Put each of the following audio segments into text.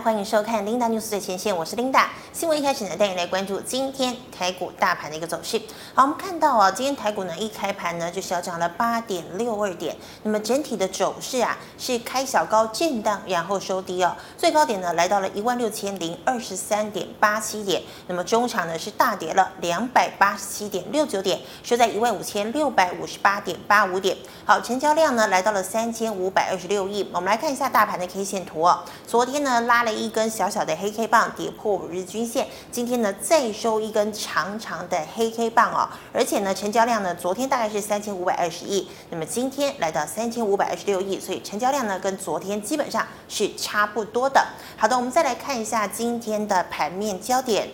欢迎收看 Linda News 最前线，我是 Linda。新闻一开始呢，带你来关注今天台股大盘的一个走势。好，我们看到啊，今天台股呢一开盘呢就小涨了八点六二点，那么整体的走势啊是开小高震荡，然后收低哦，最高点呢来到了一万六千零二十三点八七点，那么中场呢是大跌了两百八十七点六九点，收在一万五千六百五十八点八五点。好，成交量呢来到了三千五百二十六亿。我们来看一下大盘的 K 线图哦，昨天呢拉了一根小小的黑 K 棒，跌破五日均线。今天呢，再收一根长长的黑 K 棒哦，而且呢，成交量呢，昨天大概是三千五百二十亿，那么今天来到三千五百二十六亿，所以成交量呢，跟昨天基本上是差不多的。好的，我们再来看一下今天的盘面焦点。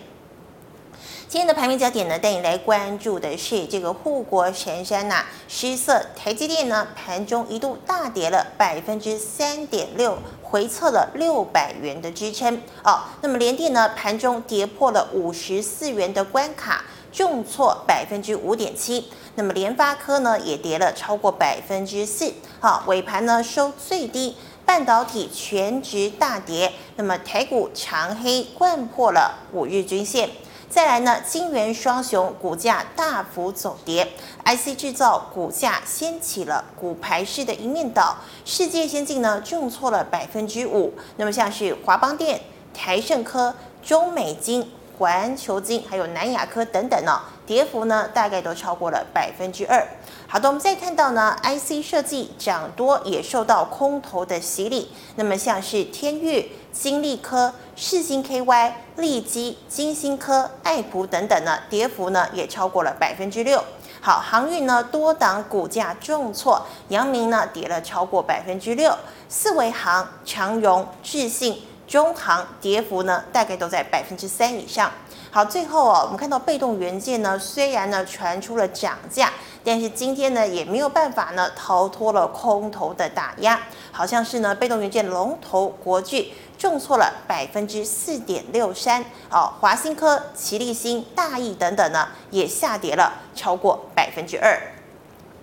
今天的盘面焦点呢，带你来关注的是这个护国神山呐、失色台积电呢，盘中一度大跌了百分之三点六，回测了六百元的支撑哦。那么联电呢，盘中跌破了五十四元的关卡，重挫百分之五点七。那么联发科呢，也跌了超过百分之四，好，尾盘呢收最低，半导体全值大跌。那么台股长黑掼破了五日均线。再来呢，金元双雄股价大幅走跌，IC 制造股价掀起了股牌式的一面倒，世界先进呢重挫了百分之五，那么像是华邦电、台盛科、中美金、环球金，还有南亚科等等呢，跌幅呢大概都超过了百分之二。好的，我们再看到呢，IC 设计涨多也受到空头的洗礼，那么像是天钰、金丽科、世芯 KY、利基、金星科、爱普等等呢，跌幅呢也超过了百分之六。好，航运呢多档股价重挫，阳明呢跌了超过百分之六，四维航、长荣、智信、中航跌幅呢大概都在百分之三以上。好，最后哦，我们看到被动元件呢，虽然呢传出了涨价，但是今天呢也没有办法呢逃脱了空头的打压，好像是呢被动元件龙头国巨重挫了百分之四点六三，哦，华新科、奇力新、大益等等呢也下跌了超过百分之二。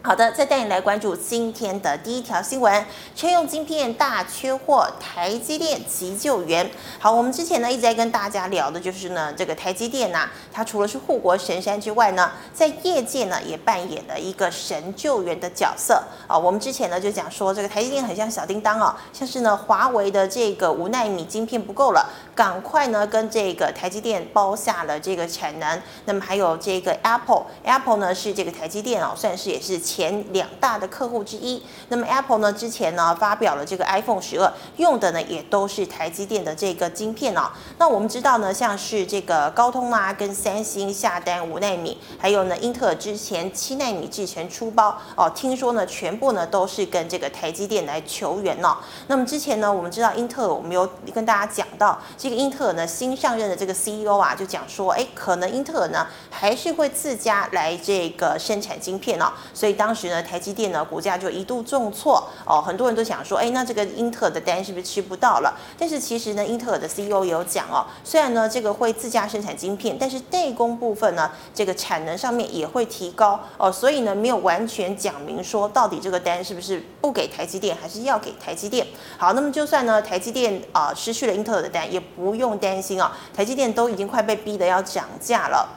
好的，再带你来关注今天的第一条新闻：车用晶片大缺货，台积电急救援。好，我们之前呢一直在跟大家聊的就是呢，这个台积电呐、它除了是护国神山之外呢，在业界呢也扮演了一个神救援的角色啊。我们之前呢就讲说，这个台积电很像小叮当哦，像是呢华为的这个五奈米晶片不够了，赶快呢跟这个台积电包下了这个产能。那么还有这个 Apple，Apple 呢是这个台积电哦，算是也是。前两大的客户之一，那么 Apple 呢之前呢发表了这个 iPhone 十二，用的呢也都是台积电的这个晶片哦。那我们知道呢，像是这个高通啊跟三星下单五纳米，还有呢英特尔之前七纳米制程出包哦，听说呢全部呢都是跟这个台积电来求援哦。那么之前呢我们知道英特尔，我们有跟大家讲到这个英特尔呢新上任的这个 CEO 啊就讲说，哎，可能英特尔呢还是会自家来这个生产晶片哦，所以当时呢，台积电呢股价就一度重挫哦，很多人都想说，哎，那这个英特尔的单是不是吃不到了？但是其实呢，英特尔的 CEO 也有讲哦，虽然呢这个会自家生产晶片，但是代工部分呢，这个产能上面也会提高哦，所以呢没有完全讲明说到底这个单是不是不给台积电，还是要给台积电。好，那么就算呢台积电啊、失去了英特尔的单，也不用担心啊、台积电都已经快被逼得要涨价了。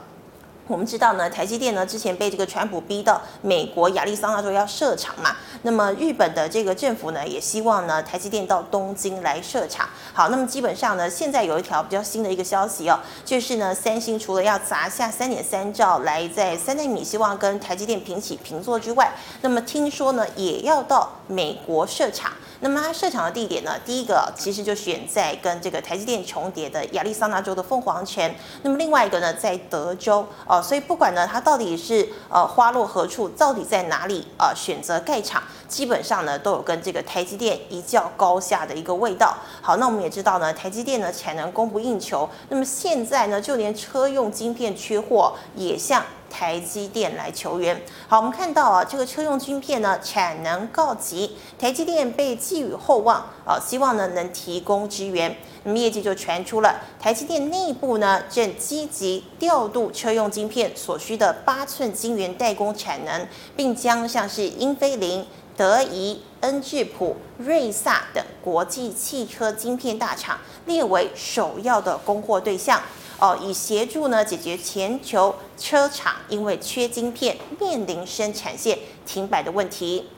我们知道呢，台积电呢之前被这个川普逼到美国亚利桑那州要设厂嘛，那么日本的这个政府呢也希望呢台积电到东京来设厂。好，那么基本上呢，现在有一条比较新的一个消息哦，就是呢三星除了要砸下三点三兆来在三奈米希望跟台积电平起平坐之外，那么听说呢也要到美国设厂。那么它设厂的地点呢，第一个其实就选在跟这个台积电重叠的亚利桑那州的凤凰城，那么另外一个呢在德州哦。所以不管呢，它到底是呃花落何处，到底在哪里呃选择盖厂，基本上呢都有跟这个台积电一较高下的一个味道。好，那我们也知道呢，台积电呢产能供不应求，那么现在呢就连车用晶片缺货也向台积电来求援。好，我们看到啊，这个车用晶片呢产能告急，台积电被寄予厚望啊，希望呢能提供支援。那么业绩就传出了，台积电内部呢正积极调度车用晶片所需的八寸晶圆代工产能，并将像是英飞凌、德仪、恩智浦、瑞萨等国际汽车晶片大厂列为首要的供货对象哦，以协助呢解决全球车厂因为缺晶片面临生产线停摆的问题。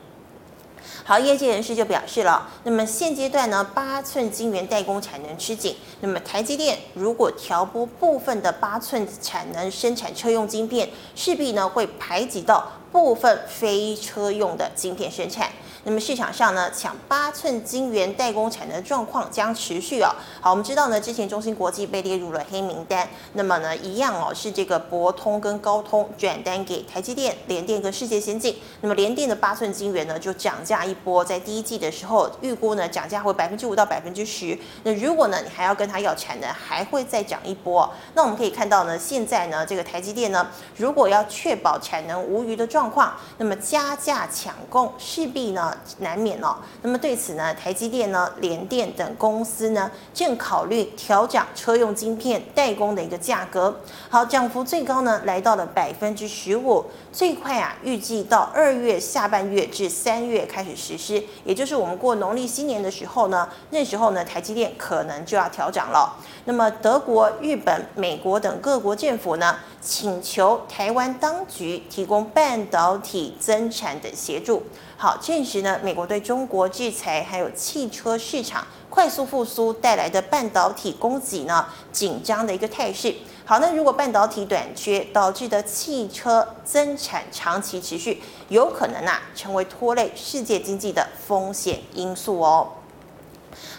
好，业界人士就表示了，那么现阶段呢，八寸晶圆代工产能吃紧，那么台积电如果调拨部分的八寸产能生产车用晶片，势必呢会排挤到部分非车用的晶片生产。那么市场上呢，抢八寸晶圆代工产能状况将持续哦。好，我们知道呢，之前中芯国际被列入了黑名单，那么呢，一样哦，是这个博通跟高通转单给台积电、联电跟世界先进。那么联电的八寸晶圆呢，就涨价一波，在第一季的时候预估呢，涨价会百分之五到百分之十。那如果呢，你还要跟他要产能，还会再涨一波。那我们可以看到呢，现在呢，这个台积电呢，如果要确保产能无虞的状况，那么加价抢供势必呢。难免哦。那么对此呢，台积电呢、联电等公司呢，正考虑调涨车用晶片代工的一个价格。好，涨幅最高呢，来到了百分之十五，最快啊，预计到二月下半月至三月开始实施，也就是我们过农历新年的时候呢，那时候呢，台积电可能就要调涨了。那么德国、日本、美国等各国政府呢，请求台湾当局提供半导体增产的协助。好，证实呢，美国对中国制裁，还有汽车市场快速复苏带来的半导体供给呢紧张的一个态势。好，那如果半导体短缺导致的汽车增产长期持续，有可能啊成为拖累世界经济的风险因素哦。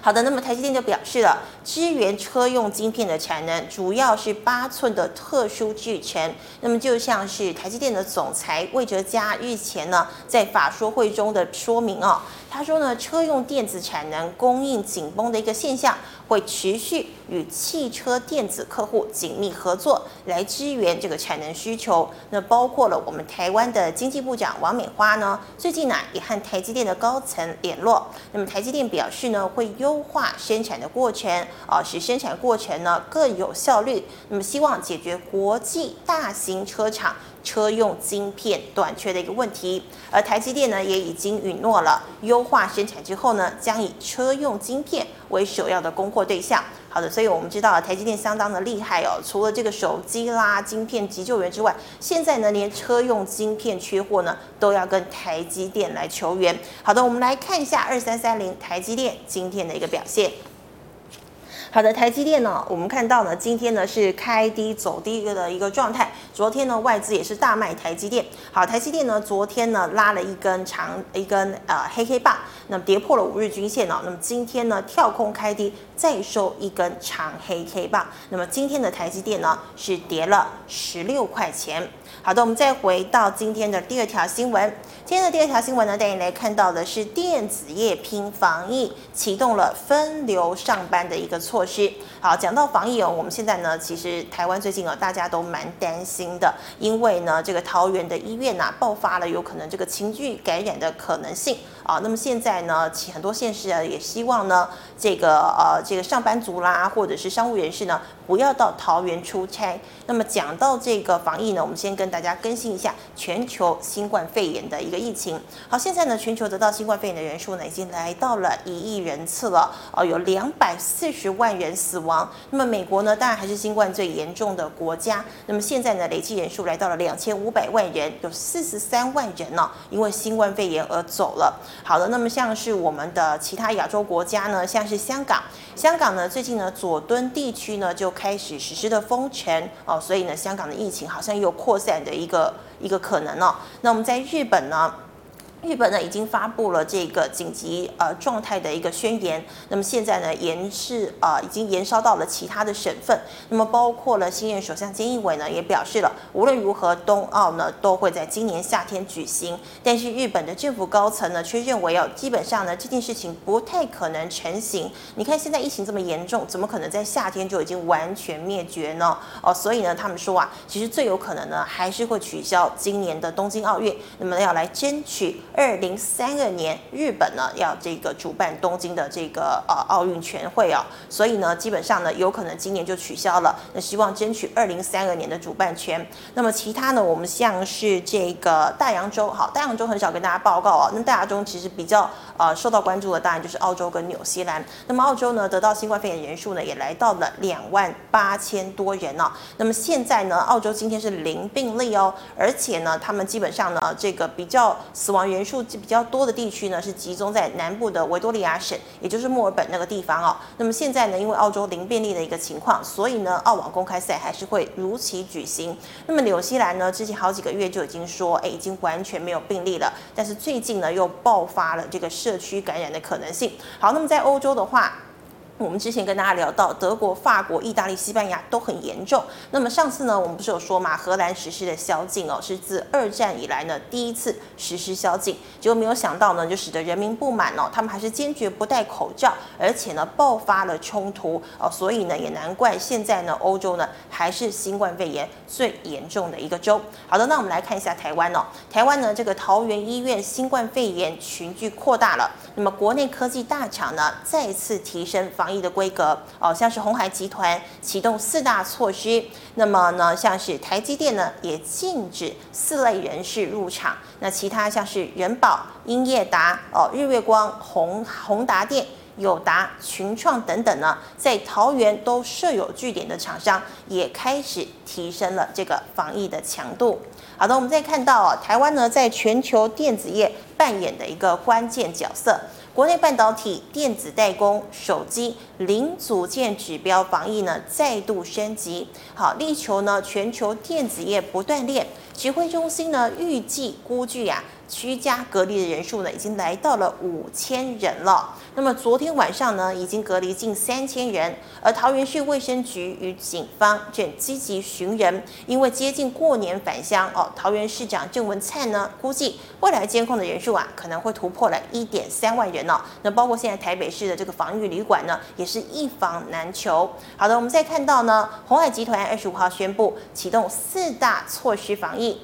好的，那么台积电就表示了，支援车用晶片的产能主要是八寸的特殊制程。那么就像是台积电的总裁魏哲嘉日前呢在法说会中的说明哦，他说呢，车用电子产能供应紧绷的一个现象会持续。与汽车电子客户紧密合作，来支援这个产能需求。那包括了我们台湾的经济部长王美花呢，最近呢也和台积电的高层联络。那么台积电表示呢，会优化生产的过程，啊，使生产过程呢更有效率。那么希望解决国际大型车厂车用晶片短缺的一个问题。而台积电呢也已经允诺了，优化生产之后呢，将以车用晶片为首要的供货对象。好的，所以我们知道台积电相当的厉害哦。除了这个手机啦、晶片急救援之外，现在呢，连车用晶片缺货呢，都要跟台积电来求援。好的，我们来看一下二三三零台积电今天的一个表现。好的，台积电呢，我们看到呢，今天呢是开低走低的一个状态。昨天呢，外资也是大卖台积电。好，台积电呢，昨天呢拉了一根长一根呃黑黑棒，那么跌破了五日均线哦。那么今天呢跳空开低，再收一根长黑 K 棒。那么今天的台积电呢是跌了十六块钱。好的，我们再回到今天的第二条新闻。今天的第二条新闻呢，带你来看到的是电子业拼防疫，启动了分流上班的一个措施。好，讲到防疫哦，我们现在呢，其实台湾最近哦，大家都蛮担心的，因为呢，这个桃园的医院呐、爆发了有可能这个情绪感染的可能性啊。那么现在呢，很多县市啊，也希望呢，这个呃，这个上班族啦，或者是商务人士呢，不要到桃园出差。那么讲到这个防疫呢，我们先跟大家更新一下全球新冠肺炎的一个疫情。好，现在呢，全球得到新冠肺炎的人数呢，已经来到了一亿人次了。哦，有两百四十万人死亡。那么美国呢，当然还是新冠最严重的国家。那么现在呢，累计人数来到了两千五百万人，有四十三万人呢，因为新冠肺炎而走了。好的，那么像是我们的其他亚洲国家呢，像是香港，香港呢，最近呢，佐敦地区呢就开始实施的封城哦，所以呢，香港的疫情好像有扩散的一个一个可能哦。那我们在日本呢？日本呢已经发布了这个紧急呃状态的一个宣言，那么现在呢延是呃已经延烧到了其他的省份，那么包括了新任首相菅义伟呢也表示了，无论如何冬奥呢都会在今年夏天举行，但是日本的政府高层呢却认为哦基本上呢这件事情不太可能成型，你看现在疫情这么严重，怎么可能在夏天就已经完全灭绝呢？哦，所以呢他们说啊，其实最有可能呢还是会取消今年的东京奥运，那么要来争取。二零三二年日本呢要这个主办东京的这个呃奥运全会哦，所以呢基本上呢有可能今年就取消了。那希望争取二零三二年的主办权。那么其他呢，我们像是这个大洋洲，好，大洋洲很少跟大家报告哦。那大洋洲其实比较呃受到关注的，当然就是澳洲跟纽西兰。那么澳洲呢得到新冠肺炎人数呢也来到了两万八千多人哦。那么现在呢，澳洲今天是零病例哦，而且呢，他们基本上呢这个比较死亡人数比较多的地区呢是集中在南部的维多利亚省，也就是墨尔本那个地方哦。那么现在呢，因为澳洲零病例的一个情况，所以呢，澳网公开赛还是会如期举行。那么纽西兰呢，之前好几个月就已经说，哎，已经完全没有病例了。但是最近呢，又爆发了这个社区感染的可能性。好，那么在欧洲的话。我们之前跟大家聊到，德国、法国、意大利、西班牙都很严重。那么上次呢，我们不是有说嘛，荷兰实施的宵禁哦，是自二战以来呢第一次实施宵禁。结果没有想到呢，就使得人民不满哦，他们还是坚决不戴口罩，而且呢爆发了冲突哦，所以呢也难怪现在呢欧洲呢还是新冠肺炎最严重的一个州。好的，那我们来看一下台湾哦，台湾呢这个桃园医院新冠肺炎群聚扩大了，那么国内科技大厂呢再次提升防防疫的规格哦，像是鸿海集团启动四大措施，那么呢，像是台积电呢也禁止四类人士入场，那其他像是人保、英业达、哦日月光、宏宏达电、友达、群创等等呢，在桃园都设有据点的厂商也开始提升了这个防疫的强度。好的，我们再看到哦，台湾呢在全球电子业扮演的一个关键角色。国内半导体、电子代工、手机零组件指标防疫呢再度升级，好，力求呢全球电子业不断链。指挥中心呢预计估计呀。居家隔离的人数呢，已经来到了五千人了。那么昨天晚上呢，已经隔离近三千人。而桃园市卫生局与警方正积极寻人，因为接近过年返乡哦。桃园市长郑文灿呢，估计未来监控的人数啊，可能会突破了一点三万人哦。那包括现在台北市的这个防疫旅馆呢，也是一房难求。好的，我们再看到呢，鸿海集团二十五号宣布启动四大措施防疫。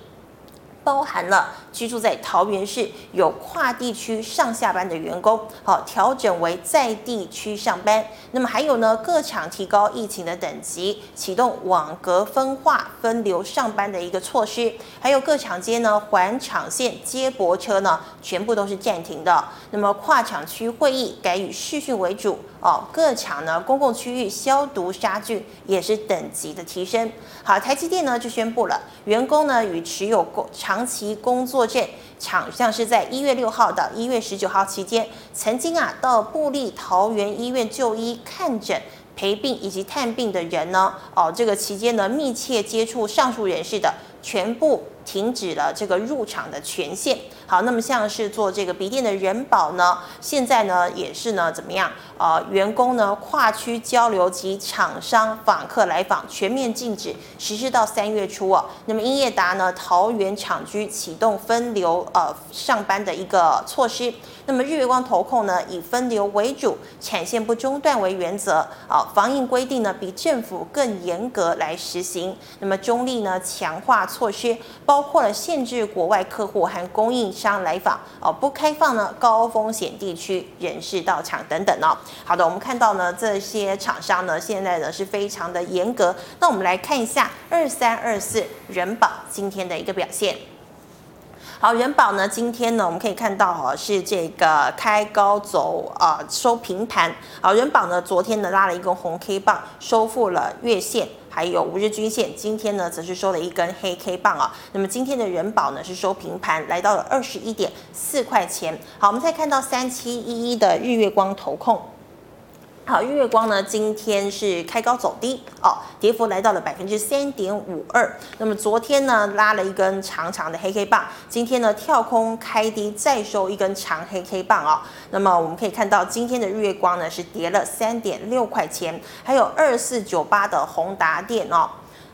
包含了居住在桃园市有跨地区上下班的员工，好，调整为在地区上班。那么还有呢，各厂提高疫情的等级，启动网格分化分流上班的一个措施。还有各厂间呢，环厂线接驳车呢，全部都是暂停的。那么跨厂区会议改以视讯为主。哦，各厂呢，公共区域消毒杀菌也是等级的提升。好，台积电呢就宣布了，员工呢与持有工长期工作证，场像是在一月六号到一月十九号期间，曾经啊到布立桃园医院就医看诊、陪病以及探病的人呢，哦，这个期间呢密切接触上述人士的，全部停止了这个入场的权限。好，那么像是做这个笔电的人保呢，现在呢也是呢怎么样？呃，员工呢跨区交流及厂商访客来访全面禁止，实施到三月初哦。那么英业达呢，桃园厂区启动分流呃上班的一个措施。那么日月光投控呢，以分流为主，产线不中断为原则。啊，防疫规定呢比政府更严格来实行。那么中立呢强化措施，包括了限制国外客户和供应商来访，哦，不开放呢高风险地区人士到场等等哦。好的，我们看到呢这些厂商呢现在呢是非常的严格。那我们来看一下二三二四人保今天的一个表现。好，仁宝呢今天呢我们可以看到哦是这个开高走啊收平盘。好，仁宝呢昨天呢拉了一根红 K 棒，收复了月线。还有五日均线，今天呢则是收了一根黑 K 棒啊。那么今天的人保呢是收平盘，来到了二十一点四块钱。好，我们再看到三七一一的日月光投控。好，日月光呢今天是开高走低哦，跌幅来到了百分之三点五二。那么昨天呢拉了一根长长的黑 K 棒，今天呢跳空开低再收一根长黑 K 棒哦。那么我们可以看到今天的日月光呢是跌了三点六块钱，还有二四九八的宏达电哦。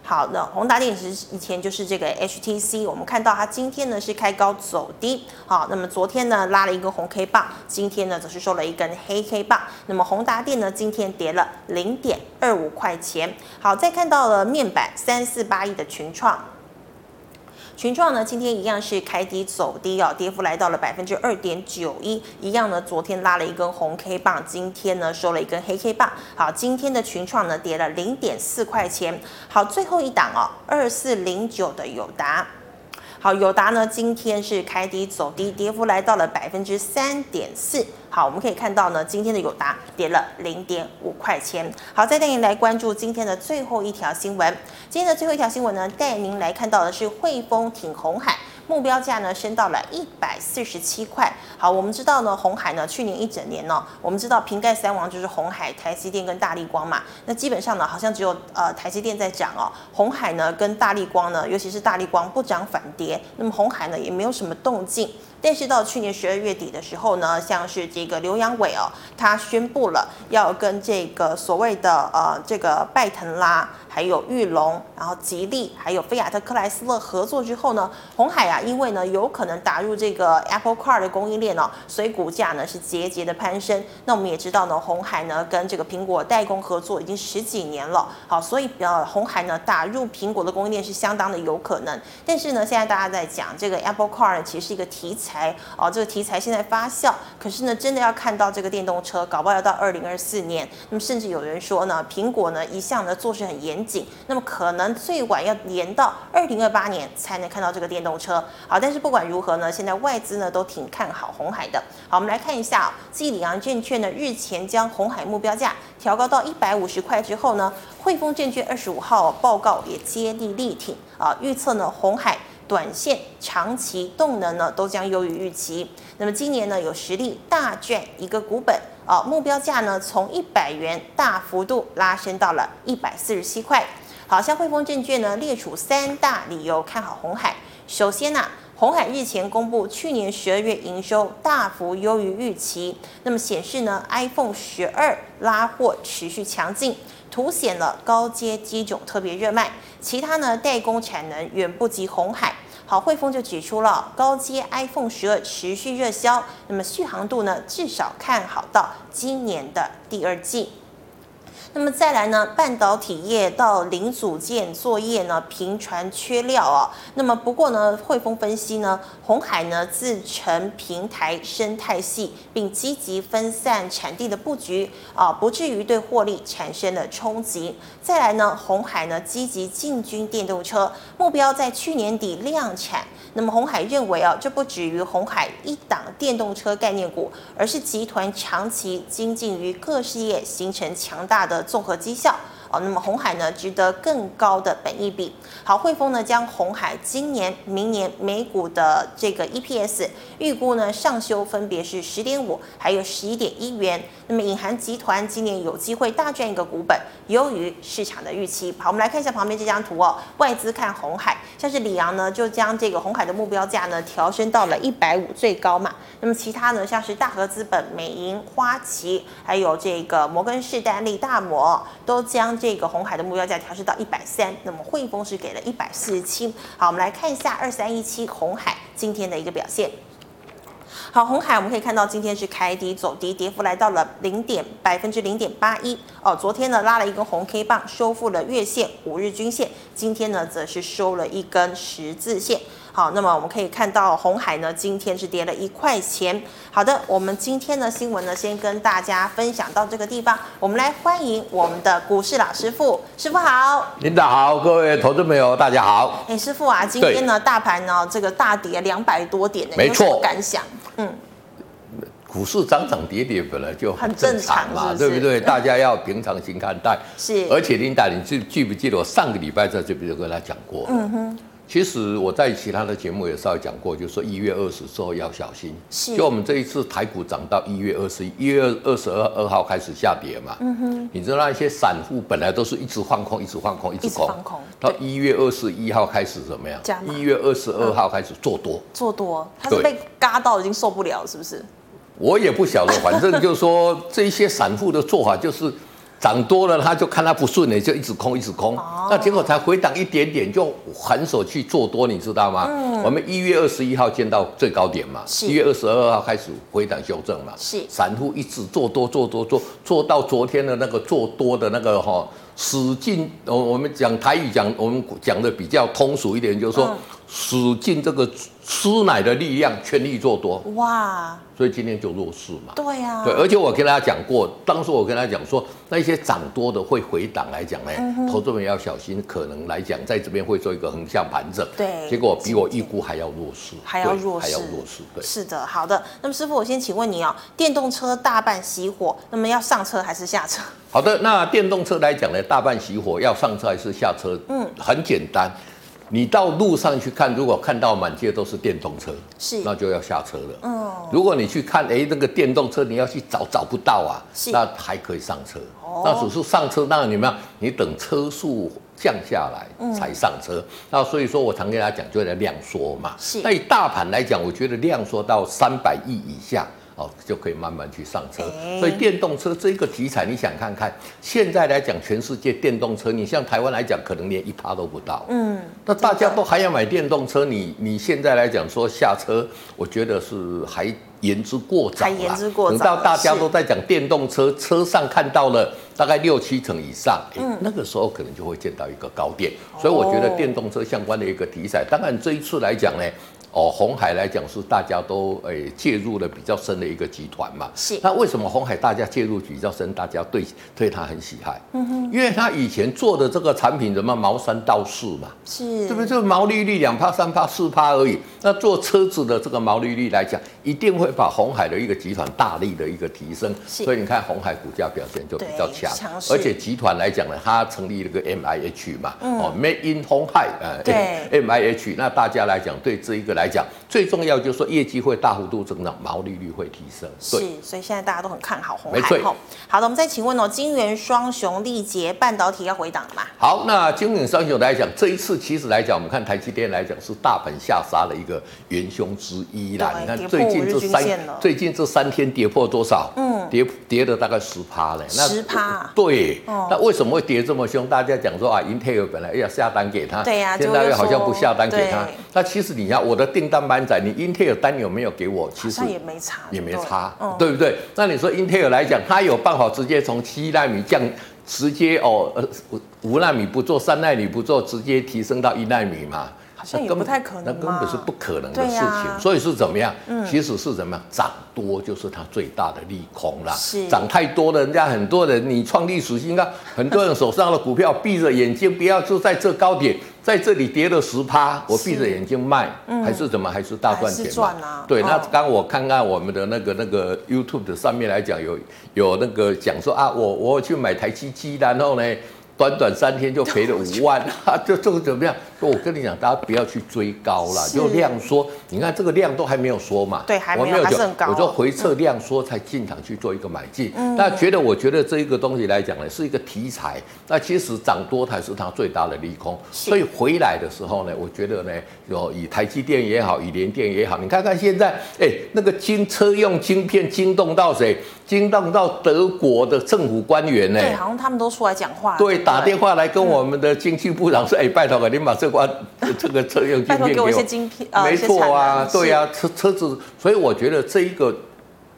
好，那宏达电是以前就是这个 HTC，我们看到它今天呢是开高走低，好，那么昨天呢拉了一个红 K 棒，今天呢则是收了一根黑 K 棒，那么宏达电呢今天跌了零点二五块钱。好，再看到了面板三四八亿的群创。群创呢今天一样是开低走低哦，跌幅来到了百分之二点九一，一样呢昨天拉了一根红 K 棒，今天呢收了一根黑 K 棒。好，今天的群创呢跌了零点四块钱。好，最后一档哦，二四零九的友达。好，友达呢，今天是开低走低，跌幅来到了百分之三点四。好，我们可以看到呢，今天的友达跌了零点五块钱。好，再带您来关注今天的最后一条新闻。今天的最后一条新闻呢，带您来看到的是汇丰挺红海。目标价呢升到了一百四十七块。好，我们知道呢，红海呢去年一整年呢，我们知道瓶盖三王就是红海、台积电跟大立光嘛。那基本上呢，好像只有呃台积电在涨哦，红海呢跟大立光呢，尤其是大立光不涨反跌，那么红海呢也没有什么动静。但是到去年十二月底的时候呢，像是这个刘扬伟哦，他宣布了要跟这个所谓的呃这个拜腾啦，还有玉龙，然后吉利，还有菲亚特克莱斯勒合作之后呢，红海啊，因为呢有可能打入这个 Apple Car 的供应链哦，所以股价呢是节节的攀升。那我们也知道呢，红海呢跟这个苹果代工合作已经十几年了，好，所以呃红海呢打入苹果的供应链是相当的有可能。但是呢，现在大家在讲这个 Apple Car 呢，其实是一个题材。哦，这个题材现在发酵，可是呢，真的要看到这个电动车，搞不好要到二零二四年。那么甚至有人说呢，苹果呢一向呢做事很严谨，那么可能最晚要延到二零二八年才能看到这个电动车。好，但是不管如何呢，现在外资呢都挺看好红海的。好，我们来看一下，继里昂证券呢日前将红海目标价调高到一百五十块之后呢，汇丰证券二十五号报告也接力力挺啊，预测呢红海。短线、长期动能呢都将优于预期。那么今年呢有实力大赚一个股本啊，目标价呢从一百元大幅度拉升到了一百四十七块。好，像汇丰证券呢列出三大理由看好红海。首先呢、啊，鸿海日前公布去年十二月营收大幅优于预期，那么显示呢 iPhone 十二拉货持续强劲。凸显了高阶机种特别热卖，其他呢代工产能远不及红海。好，汇丰就指出了高阶 iPhone 十二持续热销，那么续航度呢至少看好到今年的第二季。那么再来呢，半导体业到零组件作业呢频传缺料啊。那么不过呢，汇丰分析呢，鸿海呢自成平台生态系，并积极分散产地的布局啊，不至于对获利产生了冲击。再来呢，鸿海呢积极进军电动车，目标在去年底量产。那么鸿海认为啊，这不止于鸿海一档电动车概念股，而是集团长期精进于各事业，形成强大的综合绩效。哦，那么红海呢，值得更高的本益比。好，汇丰呢将红海今年、明年每股的这个 EPS 预估呢上修，分别是十点五，还有十一点一元。那么隐含集团今年有机会大赚一个股本，优于市场的预期。好，我们来看一下旁边这张图哦，外资看红海，像是里昂呢就将这个红海的目标价呢调升到了一百五最高嘛。那么其他呢像是大和资本、美银、花旗，还有这个摩根士丹利、大摩都将。这个红海的目标价调升到一百三，那么汇丰是给了一百四十七。好，我们来看一下二三一七红海今天的一个表现。好，红海我们可以看到今天是开低走低，跌幅来到了零点百分之零点八一。哦，昨天呢拉了一根红 K 棒，收复了月线、五日均线，今天呢则是收了一根十字线。好，那么我们可以看到红海呢，今天是跌了一块钱。好的，我们今天的新闻呢，先跟大家分享到这个地方。我们来欢迎我们的股市老师傅，师傅好。领导好，各位投资朋友大家好。哎，师傅啊，今天呢，大盘呢这个大跌两百多点，没错，感想？嗯，股市涨涨跌跌本来就很正常嘛，常是是对不对？大家要平常心看待。是。而且琳达，你记记不记得我上个礼拜在这边就跟他讲过？嗯哼。其实我在其他的节目也稍微讲过，就是说一月二十之后要小心。是。就我们这一次台股涨到一月二十一，一月二十二二号开始下跌嘛。嗯哼。你知道那些散户本来都是一直放空，一直放空，一直空。放空。到一月二十一号开始怎么样？一月二十二号开始做多。做多，他是被嘎到已经受不了，是不是？我也不晓得，反正就是说这些散户的做法就是。涨多了，他就看他不顺眼，就一直空，一直空。哦、那结果才回档一点点，就反手去做多，你知道吗？嗯、我们一月二十一号见到最高点嘛，一月二十二号开始回档修正嘛。是，散户一直做多，做多，做做到昨天的那个做多的那个哈，使劲。我我们讲台语讲，我们讲的比较通俗一点，就是说。嗯使劲这个吃奶的力量，全力做多。哇！所以今天就弱势嘛。对呀、啊。对，而且我跟大家讲过，当时我跟他讲说，那些涨多的会回档来讲呢，嗯、投资人要小心，可能来讲在这边会做一个横向盘整。对。结果比我预估还要弱势。还要弱势。还要弱势。对。是的，好的。那么师傅，我先请问你哦，电动车大半熄火，那么要上车还是下车？好的，那电动车来讲呢，大半熄火，要上车还是下车？嗯，很简单。你到路上去看，如果看到满街都是电动车，是，那就要下车了。嗯，如果你去看，哎，那个电动车你要去找找不到啊，是，那还可以上车。哦，那只是上车，那你们你等车速降下来才上车。嗯，那所以说我常跟大家讲，就在量缩嘛。是，那以大盘来讲，我觉得量缩到三百亿以下。哦，就可以慢慢去上车。所以电动车这个题材，你想看看，现在来讲，全世界电动车，你像台湾来讲，可能连一趴都不到。嗯，那大家都还要买电动车，你你现在来讲说下车，我觉得是还言之过早。还言之过早。等到大家都在讲电动车，车上看到了大概六七成以上，嗯，那个时候可能就会见到一个高点。所以我觉得电动车相关的一个题材，当然这一次来讲呢。哦，红海来讲是大家都诶、欸、介入了比较深的一个集团嘛。是。那为什么红海大家介入比较深，大家对对他很喜爱？嗯哼。因为他以前做的这个产品，什么毛三到四嘛。是。对不对？就毛利率两趴、三趴、四趴而已。那做车子的这个毛利率来讲，一定会把红海的一个集团大力的一个提升。是。所以你看红海股价表现就比较强。而且集团来讲呢，它成立了个 M I H 嘛。嗯。哦，Made in 红海。呃。对。M I H，那大家来讲对这一个来。来讲，最重要就是说业绩会大幅度增长，毛利率会提升。是，所以现在大家都很看好红海。好的，我们再请问哦，金元双雄力捷半导体要回档了吗？好，那金元双雄来讲，这一次其实来讲，我们看台积电来讲是大盘下杀的一个元凶之一啦。你看最近这三最近这三天跌破多少？嗯，跌跌了大概十趴嘞。十趴。对。那为什么会跌这么凶？大家讲说啊，Intel 本来要下单给他，对呀，现在又好像不下单给他。那其实你要我的。订单满载，你英特尔单有没有给我？其实也没差，也没差，对不对？那你说英特尔来讲，它有办法直接从七纳米降，直接哦呃五纳米不做，三纳米不做，直接提升到一纳米嘛？那根本不太可能，那根本是不可能的事情。啊、所以是怎么样？嗯、其实是怎么样？涨多就是它最大的利空啦。涨太多了，人家很多人你创历史新高，很多人手上的股票闭着眼睛，不要就在这高点，在这里跌了十趴，我闭着眼睛卖，嗯、还是怎么？还是大赚钱嘛？啊、对，那刚我看看我们的那个那个 YouTube 的上面来讲，有有那个讲说啊，我我去买台积机，然后呢？短短三天就赔了 五万，哈，就这个怎么样？我跟你讲，大家不要去追高了，就量缩。你看这个量都还没有缩嘛，对，还没有，还是很高。我说回撤量缩才进场去做一个买进。那觉得，我觉得这一个东西来讲呢，是一个题材。那其实涨多才是它最大的利空。所以回来的时候呢，我觉得呢，有以台积电也好，以联电也好，你看看现在，哎，那个晶车用晶片惊动到谁？惊动到德国的政府官员呢？对，好像他们都出来讲话。对。打电话来跟我们的经济部长说：“哎、拜托了，你把这关 这个车用晶片给我。”没错啊，对啊，车车子，所以我觉得这一个。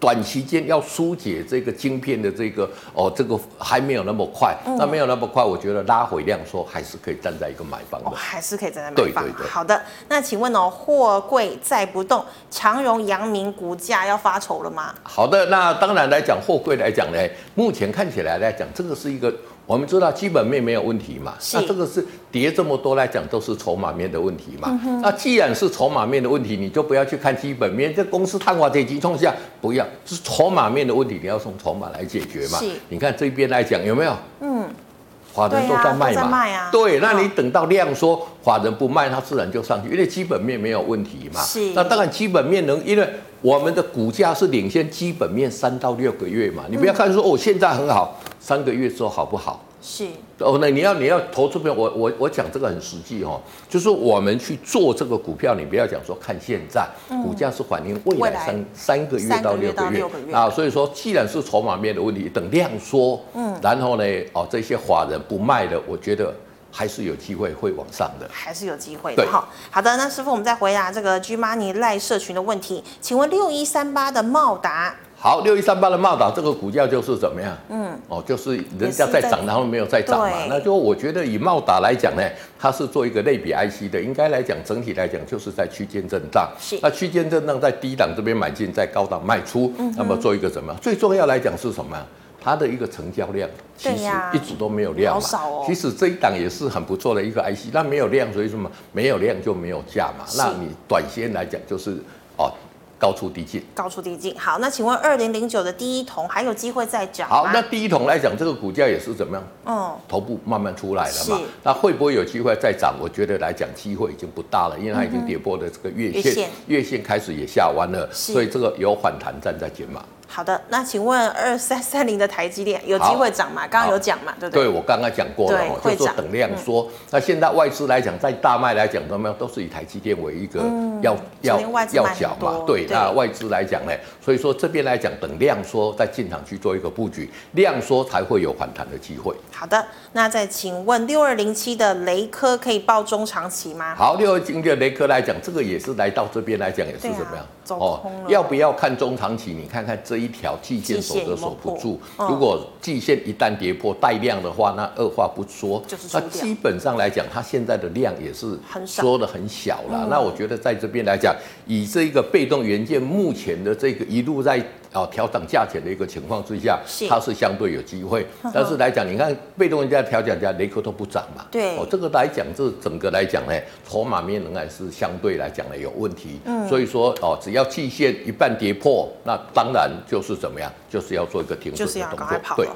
短期间要疏解这个晶片的这个哦，这个还没有那么快，嗯、那没有那么快，我觉得拉回量说还是可以站在一个买方的、哦，还是可以站在买方。对对对。好的，那请问哦，货柜再不动，长荣、阳明股价要发愁了吗？好的，那当然来讲，货柜来讲呢，目前看起来来讲，这个是一个。我们知道基本面没有问题嘛，那这个是跌这么多来讲都是筹码面的问题嘛。嗯、那既然是筹码面的问题，你就不要去看基本面。这公司碳化铁集中下不要，是筹码面的问题，你要从筹码来解决嘛。你看这边来讲有没有？嗯，法人都在卖嘛。卖啊。对，那你等到量缩，法人不卖，它自然就上去，因为基本面没有问题嘛。是。那当然基本面能，因为我们的股价是领先基本面三到六个月嘛。你不要看说哦，现在很好。三个月之后好不好？是哦，那你要你要投资票，我我我讲这个很实际哦，就是我们去做这个股票，你不要讲说看现在，嗯、股价是反映未来三来三个月到六个月，个月啊，所以说既然是筹码面的问题，等量缩，嗯，然后呢，哦，这些法人不卖的，我觉得还是有机会会往上的，还是有机会的。好好的，那师傅，我们再回答这个 G Money 赖社群的问题，请问六一三八的茂达。好，六一三八的茂达这个股价就是怎么样？嗯，哦，就是人家在涨，然后没有再涨嘛。那就我觉得以茂达来讲呢，它是做一个类比 IC 的，应该来讲整体来讲就是在区间震荡。是。那区间震荡在低档这边买进，在高档卖出。嗯。那么做一个什么？最重要来讲是什么？它的一个成交量其实一直都没有量嘛。好少哦。其实这一档也是很不错的一个 IC，那没有量，所以什么？没有量就没有价嘛。那你短线来讲就是哦。高出低进，高出低进。好，那请问二零零九的第一桶还有机会再涨吗？好，那第一桶来讲，这个股价也是怎么样？嗯，头部慢慢出来了嘛。那会不会有机会再涨？我觉得来讲机会已经不大了，因为它已经跌破了这个月线，月线开始也下弯了，所以这个有反弹站在减码。好的，那请问二三三零的台积电有机会涨吗？刚刚有讲嘛，对不对？对，我刚刚讲过了，就说等量缩。那现在外资来讲，在大卖来讲，怎么样都是以台积电为一个要要要角嘛。对，那外资来讲呢，所以说这边来讲，等量缩再进场去做一个布局，量缩才会有反弹的机会。好的，那再请问六二零七的雷科可以报中长期吗？好，六二零七的雷科来讲，这个也是来到这边来讲也是怎么样？哦，要不要看中长期？你看看这一条季线守得守不住。如果季线一旦跌破带量的话，那二话不说，那基本上来讲，它现在的量也是缩的很小了。那我觉得在这边来讲，以这个被动元件目前的这个一路在。哦，调整价钱的一个情况之下，它是相对有机会。但是来讲，你看被动人家调整价，雷克都不涨嘛。对。哦，这个来讲，这整个来讲呢，筹码面仍然是相对来讲呢有问题。嗯。所以说哦，只要季线一半跌破，那当然就是怎么样，就是要做一个停损的动作。就是要赶快跑了。对。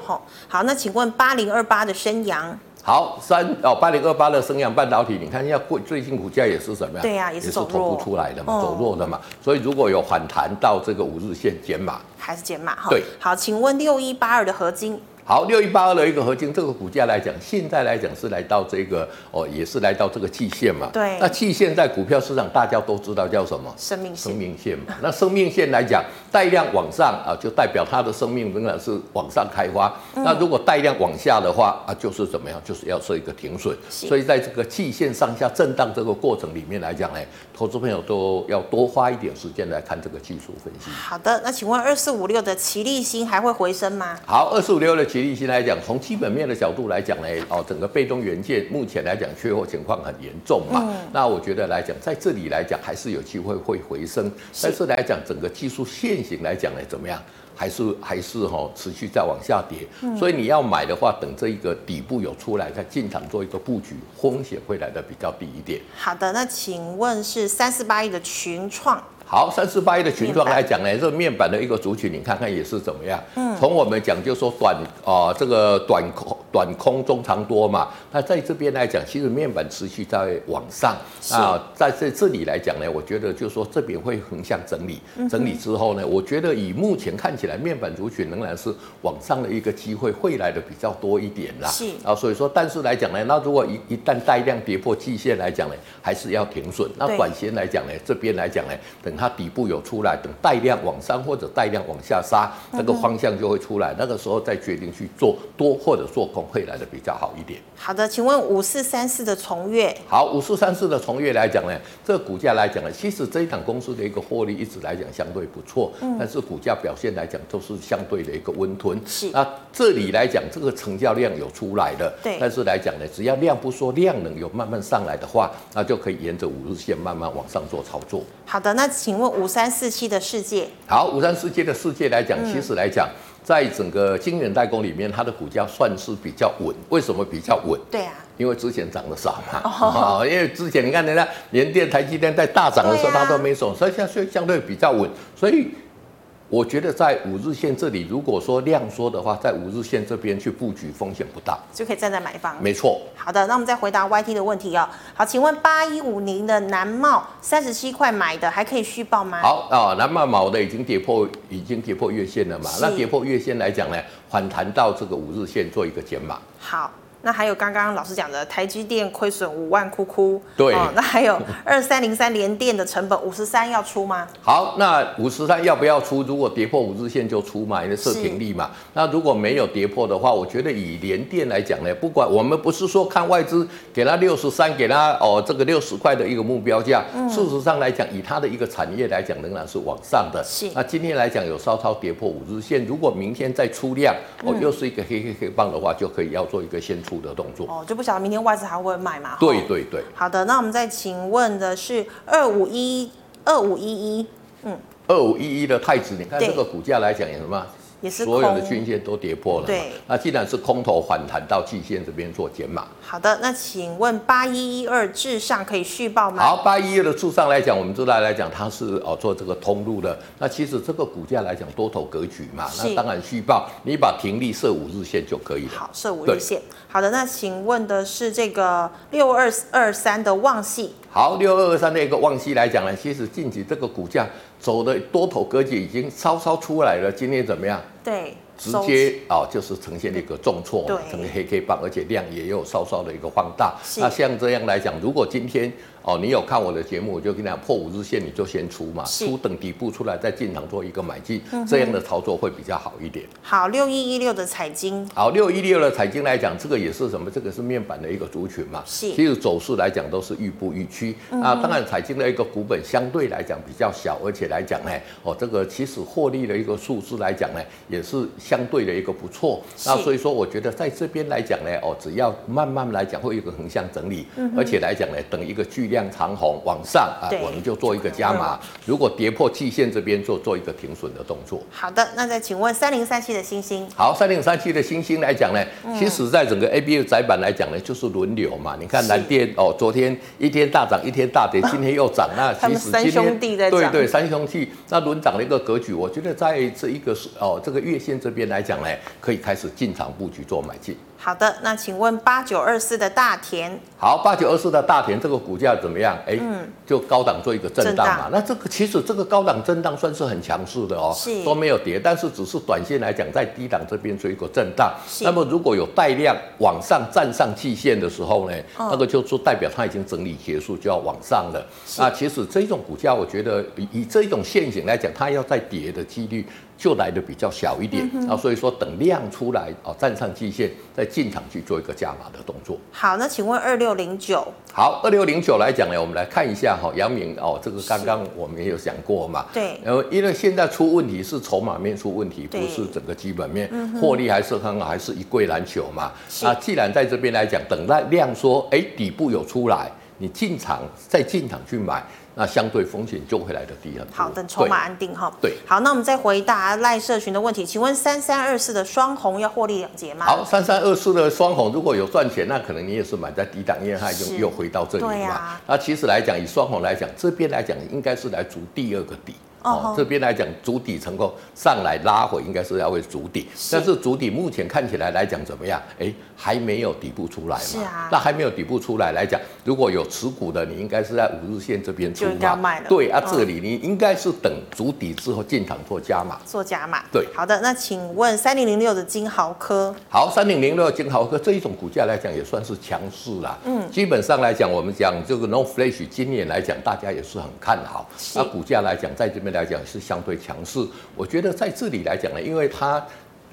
好，那请问八零二八的升阳。好，三哦，八零二八的升阳半导体，你看一下过最近股价也是什么样？对呀、啊，也是走弱出来的嘛，走弱的嘛。所以如果有反弹到这个五日线减码，还是减码哈。对，好，请问六一八二的合晶。好，六一八二的一个合金，这个股价来讲，现在来讲是来到这个哦，也是来到这个季线嘛。对。那季线在股票市场大家都知道叫什么？生命线。生命线嘛。那生命线来讲，带量往上啊，就代表它的生命仍然是往上开花。嗯、那如果带量往下的话啊，就是怎么样？就是要设一个停损。所以在这个季线上下震荡这个过程里面来讲呢，投资朋友都要多花一点时间来看这个技术分析。好的，那请问二四五六的奇力新还会回升吗？好，二四五六的奇力新来讲，从基本面的角度来讲呢，哦，整个被动元件目前来讲缺货情况很严重嘛。嗯、那我觉得来讲，在这里来讲还是有机会会回升。但是来讲，整个技术线型来讲呢，怎么样？还是还是哈、哦，持续在往下跌。嗯、所以你要买的话，等这一个底部有出来，再进场做一个布局，风险会来的比较低一点。好的，那请问是三四八一的群创？好，三四八一的群创来讲呢，这个面板的一个族群，你看看也是怎么样？嗯，从我们讲就说短啊、呃，这个短空短空中长多嘛。那在这边来讲，其实面板持续在往上啊，在这这里来讲呢，我觉得就说这边会横向整理，整理之后呢，我觉得以目前看起来，面板族群仍然是往上的一个机会会来的比较多一点啦。是啊，所以说，但是来讲呢，那如果一一旦带量跌破季线来讲呢，还是要停损。那短线来讲呢，这边来讲呢，等它底部有出来，等带量往上或者带量往下杀，那个方向就会出来，那个时候再决定去做多或者做空，会来的比较好一点。好的，请问五四三四的崇越。好，五四三四的崇越来讲呢，这个股价来讲呢，其实这一档公司的一个获利一直来讲相对不错，嗯，但是股价表现来讲都是相对的一个温吞。是，那这里来讲，这个成交量有出来的，对，但是来讲呢，只要量不说量能有慢慢上来的话，那就可以沿着五日线慢慢往上做操作。好的，那请问五三四七的世界。好，五三四七的世界来讲，其实来讲。嗯在整个晶圆代工里面，它的股价算是比较稳。为什么比较稳？对啊，因为之前涨得少嘛。哦，因为之前你看人家联电、台积电在大涨的时候，它都没涨，所以现在相对比较稳。所以。我觉得在五日线这里，如果说量缩的话，在五日线这边去布局风险不大，就可以站在买方。没错。好的，那我们再回答 YT 的问题哦。好，请问八一五零的南茂三十七块买的，还可以续报吗？好啊，南茂毛的已经跌破，已经跌破月线了嘛？那跌破月线来讲呢，反弹到这个五日线做一个减码。好。那还有刚刚老师讲的台积电亏损五万哭哭，对、哦，那还有二三零三联电的成本五十三要出吗？好，那五十三要不要出？如果跌破五日线就出嘛，因为设停利嘛。那如果没有跌破的话，我觉得以联电来讲呢，不管我们不是说看外资给它六十三，给它哦这个六十块的一个目标价，嗯、事实上来讲，以它的一个产业来讲，仍然是往上的。是。那今天来讲有稍稍跌破五日线，如果明天再出量，哦又是一个黑黑黑棒的话，就可以要做一个先出的动作。哦，就不晓得明天外资还会卖吗？对对对。好的，那我们再请问的是二五一二五一一，嗯，二五一一的太子，你看这个股价来讲有什么？也是所有的均线都跌破了，对。那既然是空头反弹到季线这边做减码。好的，那请问八一一二至上可以续报吗？好，八一一二的至上来讲，我们知道来讲它是哦做这个通路的。那其实这个股价来讲多头格局嘛，那当然续报，你把停利设五日线就可以了。好，设五日线。好的，那请问的是这个六二二三的旺矽。好，六二二三的一个旺西来讲呢，其实近期这个股价走的多头格局已经稍稍出来了，今天怎么样？对。直接啊，就是呈现了一个重挫，呈现黑 K 棒，而且量也有稍稍的一个放大。那像这样来讲，如果今天哦，你有看我的节目，我就跟你讲破五日线，你就先出嘛，出等底部出来再进场做一个买进，这样的操作会比较好一点。好，六一一六的彩金，好，六一六的彩金来讲，这个也是什么？这个是面板的一个族群嘛。是。其实走势来讲都是愈步愈趋。啊，当然彩金的一个股本相对来讲比较小，而且来讲呢，哦，这个其实获利的一个数字来讲呢，也是。相对的一个不错，那所以说我觉得在这边来讲呢，哦，只要慢慢来讲会有一个横向整理，而且来讲呢，等一个巨量长红往上啊，我们就做一个加码。如果跌破季线这边做做一个停损的动作。好的，那再请问三零三七的星星。好，三零三七的星星来讲呢，其实在整个 A B F 载板来讲呢，就是轮流嘛。你看蓝电哦，昨天一天大涨，一天大跌，今天又涨。那其实三兄弟在涨。对对，三兄弟那轮涨的一个格局，我觉得在这一个是哦这个月线这边。来讲呢，可以开始进场布局做买进。好的，那请问八九二四的大田。好，八九二四的大田这个股价怎么样？哎，嗯，就高档做一个震荡嘛。那这个其实这个高档震荡算是很强势的哦，是都没有跌，但是只是短线来讲在低档这边做一个震荡。那么如果有带量往上站上季线的时候呢，那个就是代表它已经整理结束，就要往上了。那其实这种股价，我觉得以以这种线型来讲，它要再跌的几率。就来的比较小一点，啊，所以说等量出来哦，站上季线再进场去做一个加码的动作。好，那请问二六零九？好，二六零九来讲呢，我们来看一下哈，阳明哦，这个刚刚我们也有讲过嘛，对，然后因为现在出问题是筹码面出问题，不是整个基本面，获利还是很好，还是一柜难求嘛。那既然在这边来讲，等待量说，哎，底部有出来，你进场再进场去买。那相对风险就会来得低很多。好，等筹码安定哈。对，好，那我们再回答赖社群的问题，请问三三二四的双红要获利了结吗？好，三三二四的双红如果有赚钱，那可能你也是买在低档，因为它已经又回到这里嘛。对啊。那其实来讲，以双红来讲，这边来讲应该是来足第二个底。哦，这边来讲，主底成功上来拉回，应该是要为主底，但是主底目前看起来来讲怎么样？哎，还没有底部出来嘛？是啊，那还没有底部出来来讲，如果有持股的，你应该是在五日线这边出嘛？对啊，这里你应该是等主底之后进场做加码。做加码。对，好的，那请问三零零六的金豪科？好，三零零六的晶豪科这一种股价来讲也算是强势啦。嗯，基本上来讲，我们讲这个 NOR Flash 今年来讲，大家也是很看好。那股价来讲，在这边。来讲是相对强势，我觉得在这里来讲呢，因为它。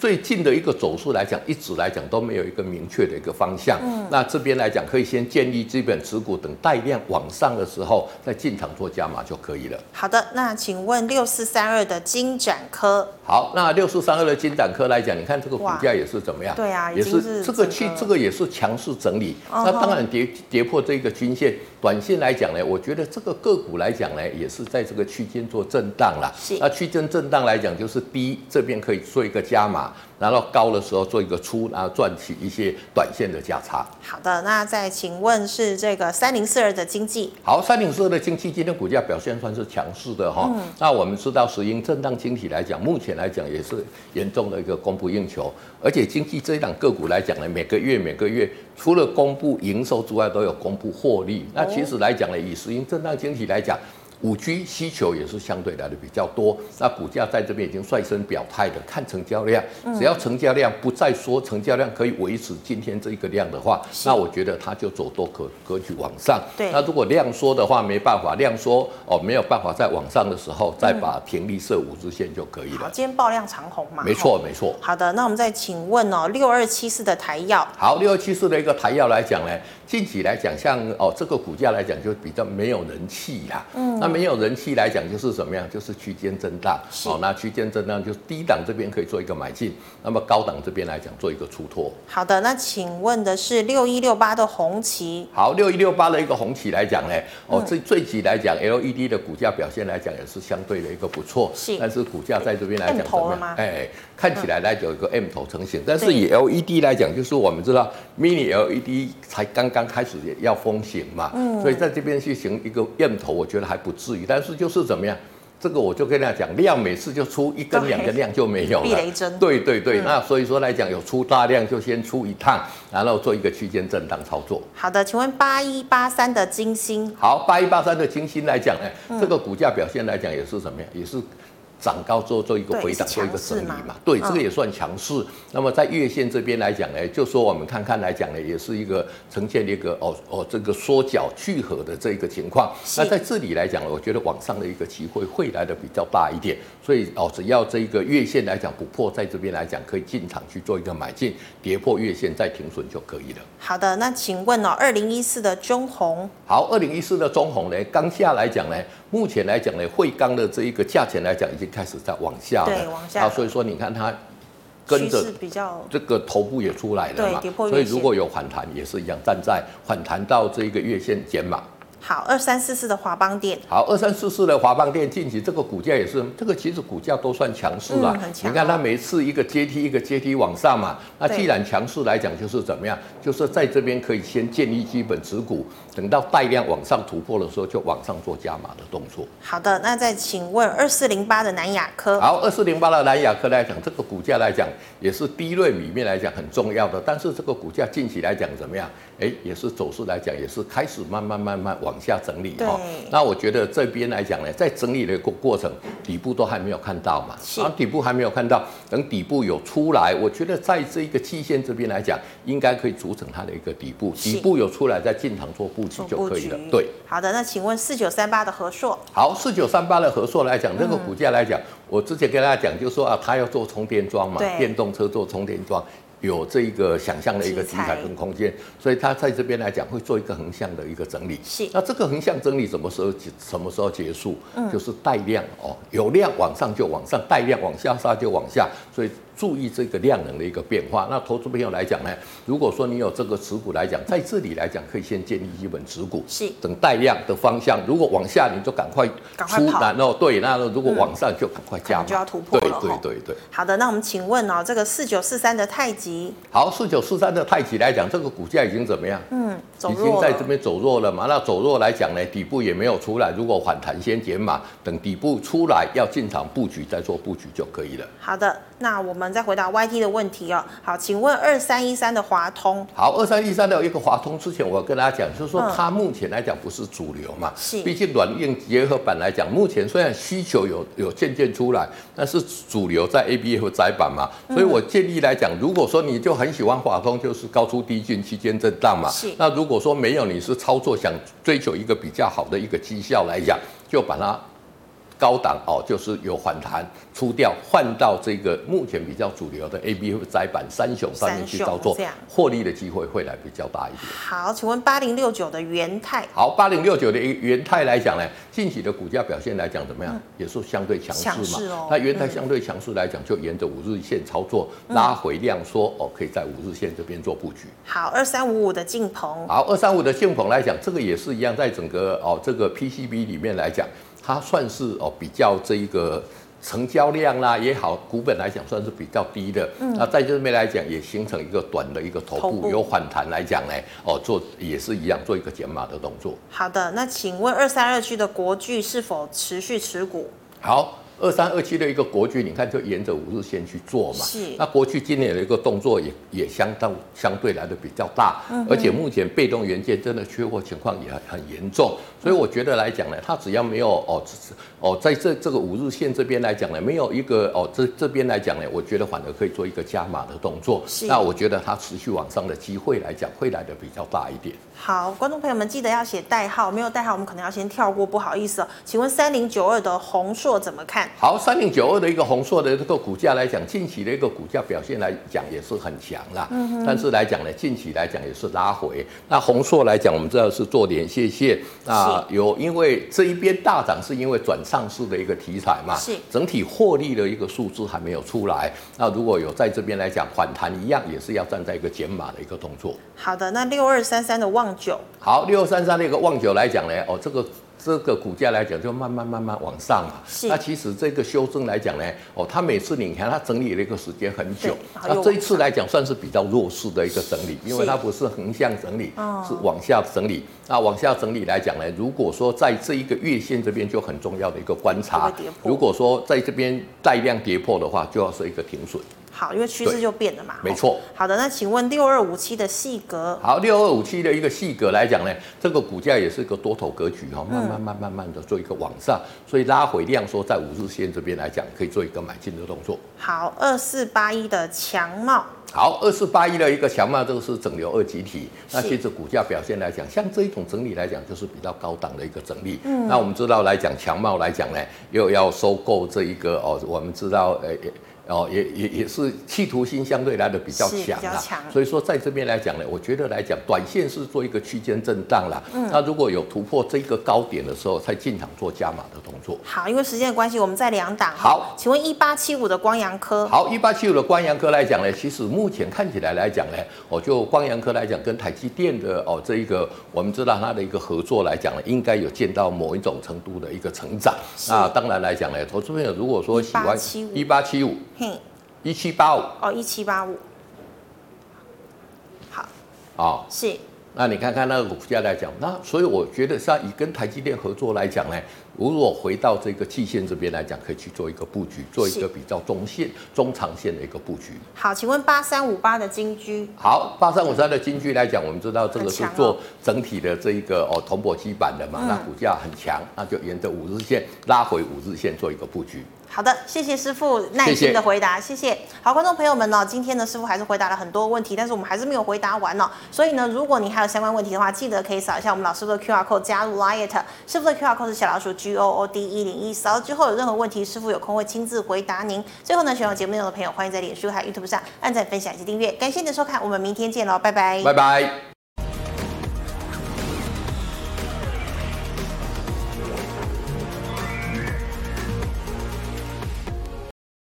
最近的一个走势来讲，一直来讲都没有一个明确的一个方向。嗯，那这边来讲，可以先建立基本持股，等带量往上的时候再进场做加码就可以了。好的，那请问六四三二的金展科？好，那六四三二的金展科来讲，你看这个股价也是怎么样？对啊，也是这个去这个也是强势整理。嗯、那当然跌跌破这个均线，短线来讲呢，我觉得这个个股来讲呢，也是在这个区间做震荡了。是，那区间震荡来讲，就是低这边可以做一个加码。然后高的时候做一个出，然后赚取一些短线的价差。好的，那再请问是这个三零四二的经济？好，三零四二的经济今天股价表现算是强势的哈。嗯、那我们知道，石英震荡晶体来讲，目前来讲也是严重的一个供不应求，而且经济这一档个股来讲呢，每个月每个月除了公布营收之外，都有公布获利。哦、那其实来讲呢，以石英震荡晶体来讲。五 G 需求也是相对来的比较多，那股价在这边已经率先表态的，看成交量，只要成交量不再说成交量可以维持今天这个量的话，那我觉得它就走多可格局往上。对，那如果量缩的话，没办法，量缩哦没有办法再往上的时候，再把停利设五日线就可以了。好，今天爆量长红嘛？没错，没错。好的，那我们再请问哦，六二七四的台药。好，六二七四的一个台药来讲呢，近期来讲，像哦这个股价来讲就比较没有人气呀。嗯，那没有人气来讲就是怎么样？就是区间震荡。哦，那区间震荡就是低档这边可以做一个买进，那么高档这边来讲做一个出脱。好的，那请问的是六一六八的红旗。好，六一六八的一个红旗来讲呢，哦这最近来讲 LED 的股价表现来讲也是相对的一个不错。是，但是股价在这边来讲怎么样？哎，看起来来有一个 M 头成型，但是以 LED 来讲，就是我们知道 Mini LED 才刚刚开始要风行嘛，嗯，所以在这边去行一个 M 头，我觉得还不至于，但是就是怎么样？这个我就跟大家讲，量每次就出一根两根量就没有了。避雷针。对对对，嗯、那所以说来讲，有出大量就先出一趟，然后做一个区间震荡操作。好的，请问八一八三的金星。好，八一八三的金星来讲呢，嗯、这个股价表现来讲也是什么样？也是。涨高之后做一个回档，做一个整理嘛，对，这个也算强势。那么在月线这边来讲呢，就说我们看看来讲呢，也是一个呈现一个哦哦这个缩脚聚合的这个情况。那在这里来讲，我觉得往上的一个机会会来的比较大一点。所以哦，只要这个月线来讲不破，在这边来讲可以进场去做一个买进，跌破月线再停损就可以了。好的，那请问哦，二零一四的中红。好，二零一四的中红呢，刚下来讲呢，目前来讲呢，汇钢的这一个价钱来讲已经。开始在往下了，对，往下。所以说你看它跟着比较这个头部也出来了嘛，对，所以如果有反弹也是一样，站在反弹到这一个月线减码。好，二三四四的华邦店。好，二三四四的华邦店近期这个股价也是，这个其实股价都算强势了。很强。你看它每次一个阶梯一个阶梯往上嘛，那既然强势来讲，就是怎么样？就是在这边可以先建立基本持股，等到带量往上突破的时候，就往上做加码的动作。好的，那再请问二四零八的南亚科。好，二四零八的南亚科来讲，这个股价来讲也是低瑞里面来讲很重要的，但是这个股价近期来讲怎么样？哎，也是走势来讲，也是开始慢慢慢慢往下整理哈。那我觉得这边来讲呢，在整理的过过程，底部都还没有看到嘛。是。啊，底部还没有看到，等底部有出来，我觉得在这一个期限这边来讲，应该可以组成它的一个底部。底部有出来，再进场做布局就可以了。对。好的，那请问四九三八的和硕。好，四九三八的和硕来讲，这个股价来讲，嗯、我之前跟大家讲，就是说啊，它要做充电桩嘛，电动车做充电桩。有这一个想象的一个题材跟空间，所以它在这边来讲会做一个横向的一个整理。是，那这个横向整理什么时候结什么时候结束？嗯，就是带量哦，有量往上就往上，带量往下杀就往下，所以。注意这个量能的一个变化。那投资朋友来讲呢，如果说你有这个持股来讲，在这里来讲可以先建立基本持股，是等待量的方向。如果往下你就赶快出，然后对，那如果往上就赶快加，就要突破了。对对对对。好的，那我们请问哦，这个四九四三的太极，好，四九四三的太极来讲，这个股价已经怎么样？嗯，已经在这边走弱了嘛。那走弱来讲呢，底部也没有出来。如果反弹先减码，等底部出来要进场布局，再做布局就可以了。好的，那我们再回答 YT 的。问题哦，好，请问二三一三的华通，好，二三一三的一个华通，之前我跟大家讲，就是说它目前来讲不是主流嘛，是，毕竟软硬结合板来讲，目前虽然需求有有渐渐出来，但是主流在 ABF 窄板嘛，所以我建议来讲，如果说你就很喜欢华通，就是高出低进区间震荡嘛，是，那如果说没有，你是操作想追求一个比较好的一个绩效来讲，就把它。高档哦，就是有反弹出掉，换到这个目前比较主流的 A B 载板三雄上面去操作，获利的机会会来比较大一点。好，请问八零六九的元泰。好，八零六九的元泰来讲呢，近期的股价表现来讲怎么样？嗯、也是相对强势嘛。哦、那元泰相对强势来讲，就沿着五日线操作，嗯、拉回量缩哦，可以在五日线这边做布局。好，二三五五的晋鹏。好，二三五的晋鹏来讲，这个也是一样，在整个哦这个 P C B 里面来讲。它算是哦比较这一个成交量啦也好，股本来讲算是比较低的。嗯，那在这边来讲也形成一个短的一个头部，头部有反弹来讲呢，哦做也是一样做一个减码的动作。好的，那请问二三二区的国巨是否持续持股？好。二三二七的一个国巨，你看就沿着五日线去做嘛。是。那国巨今年的一个动作也也相当相对来的比较大，嗯、而且目前被动元件真的缺货情况也很很严重，所以我觉得来讲呢，它只要没有哦哦在这这个五日线这边来讲呢，没有一个哦这这边来讲呢，我觉得反而可以做一个加码的动作。是。那我觉得它持续往上的机会来讲，会来的比较大一点。好，观众朋友们记得要写代号，没有代号我们可能要先跳过，不好意思哦。请问三零九二的宏硕怎么看？好，三零九二的一个宏硕的这个股价来讲，近期的一个股价表现来讲也是很强啦。嗯哼。但是来讲呢，近期来讲也是拉回。那宏硕来讲，我们知道是做连线线，那有因为这一边大涨是因为转上市的一个题材嘛。是。整体获利的一个数字还没有出来。那如果有在这边来讲反弹一样，也是要站在一个减码的一个动作。好的，那六二三三的旺九。好，六二三三那个旺九来讲呢，哦，这个。这个股价来讲，就慢慢慢慢往上嘛。那其实这个修正来讲呢，哦，它每次你看它整理了一个时间很久，那这一次来讲算是比较弱势的一个整理，因为它不是横向整理，是往下整理。那往下整理来讲呢，如果说在这一个月线这边就很重要的一个观察，如果说在这边带量跌破的话，就要是一个停损。好，因为趋势就变了嘛。没错。好的，那请问六二五七的细格。好，六二五七的一个细格来讲呢，这个股价也是一个多头格局哈，慢慢慢慢慢的做一个往上，所以拉回量说在五日线这边来讲，可以做一个买进的动作。好，二四八一的强茂。好，二四八一的一个强茂，这个是整流二极体。那其实股价表现来讲，像这一种整理来讲，就是比较高档的一个整理。嗯。那我们知道来讲，强茂来讲呢，又要收购这一个哦，我们知道，呃。哦，也也也是企图心相对来的比较强啦，所以说在这边来讲呢，我觉得来讲，短线是做一个区间震荡啦。嗯，那如果有突破这个高点的时候，才进场做加码的动作。好，因为时间的关系，我们再两档。好，请问一八七五的光阳科。好，一八七五的光阳科来讲呢，其实目前看起来来讲呢，哦，就光阳科来讲，跟台积电的哦这一个，我们知道它的一个合作来讲呢，应该有见到某一种程度的一个成长。那当然来讲呢，投资朋友如果说喜欢一八七五，嘿。一七八五。哦，一七八五，好，哦，是，那你看看那个股价来讲，那所以我觉得像以跟台积电合作来讲呢，如果回到这个季线这边来讲，可以去做一个布局，做一个比较中线、中长线的一个布局。好，请问八三五八的金居，好，八三五三的金居来讲，我们知道这个是做整体的这一个哦铜箔基板的嘛，那股价很强，那就沿着五日线拉回五日线做一个布局。好的，谢谢师傅耐心的回答，谢谢。好，观众朋友们呢，今天呢，师傅还是回答了很多问题，但是我们还是没有回答完呢。所以呢，如果你还有相关问题的话，记得可以扫一下我们老师傅的 QR code 加入 Liet，师傅的 QR code 是小老鼠 G O O D 一零一，扫了之后有任何问题，师傅有空会亲自回答您。最后呢，喜欢节目内容的朋友，欢迎在脸书还有 YouTube 上按赞、分享以及订阅。感谢你的收看，我们明天见喽，拜拜，拜拜。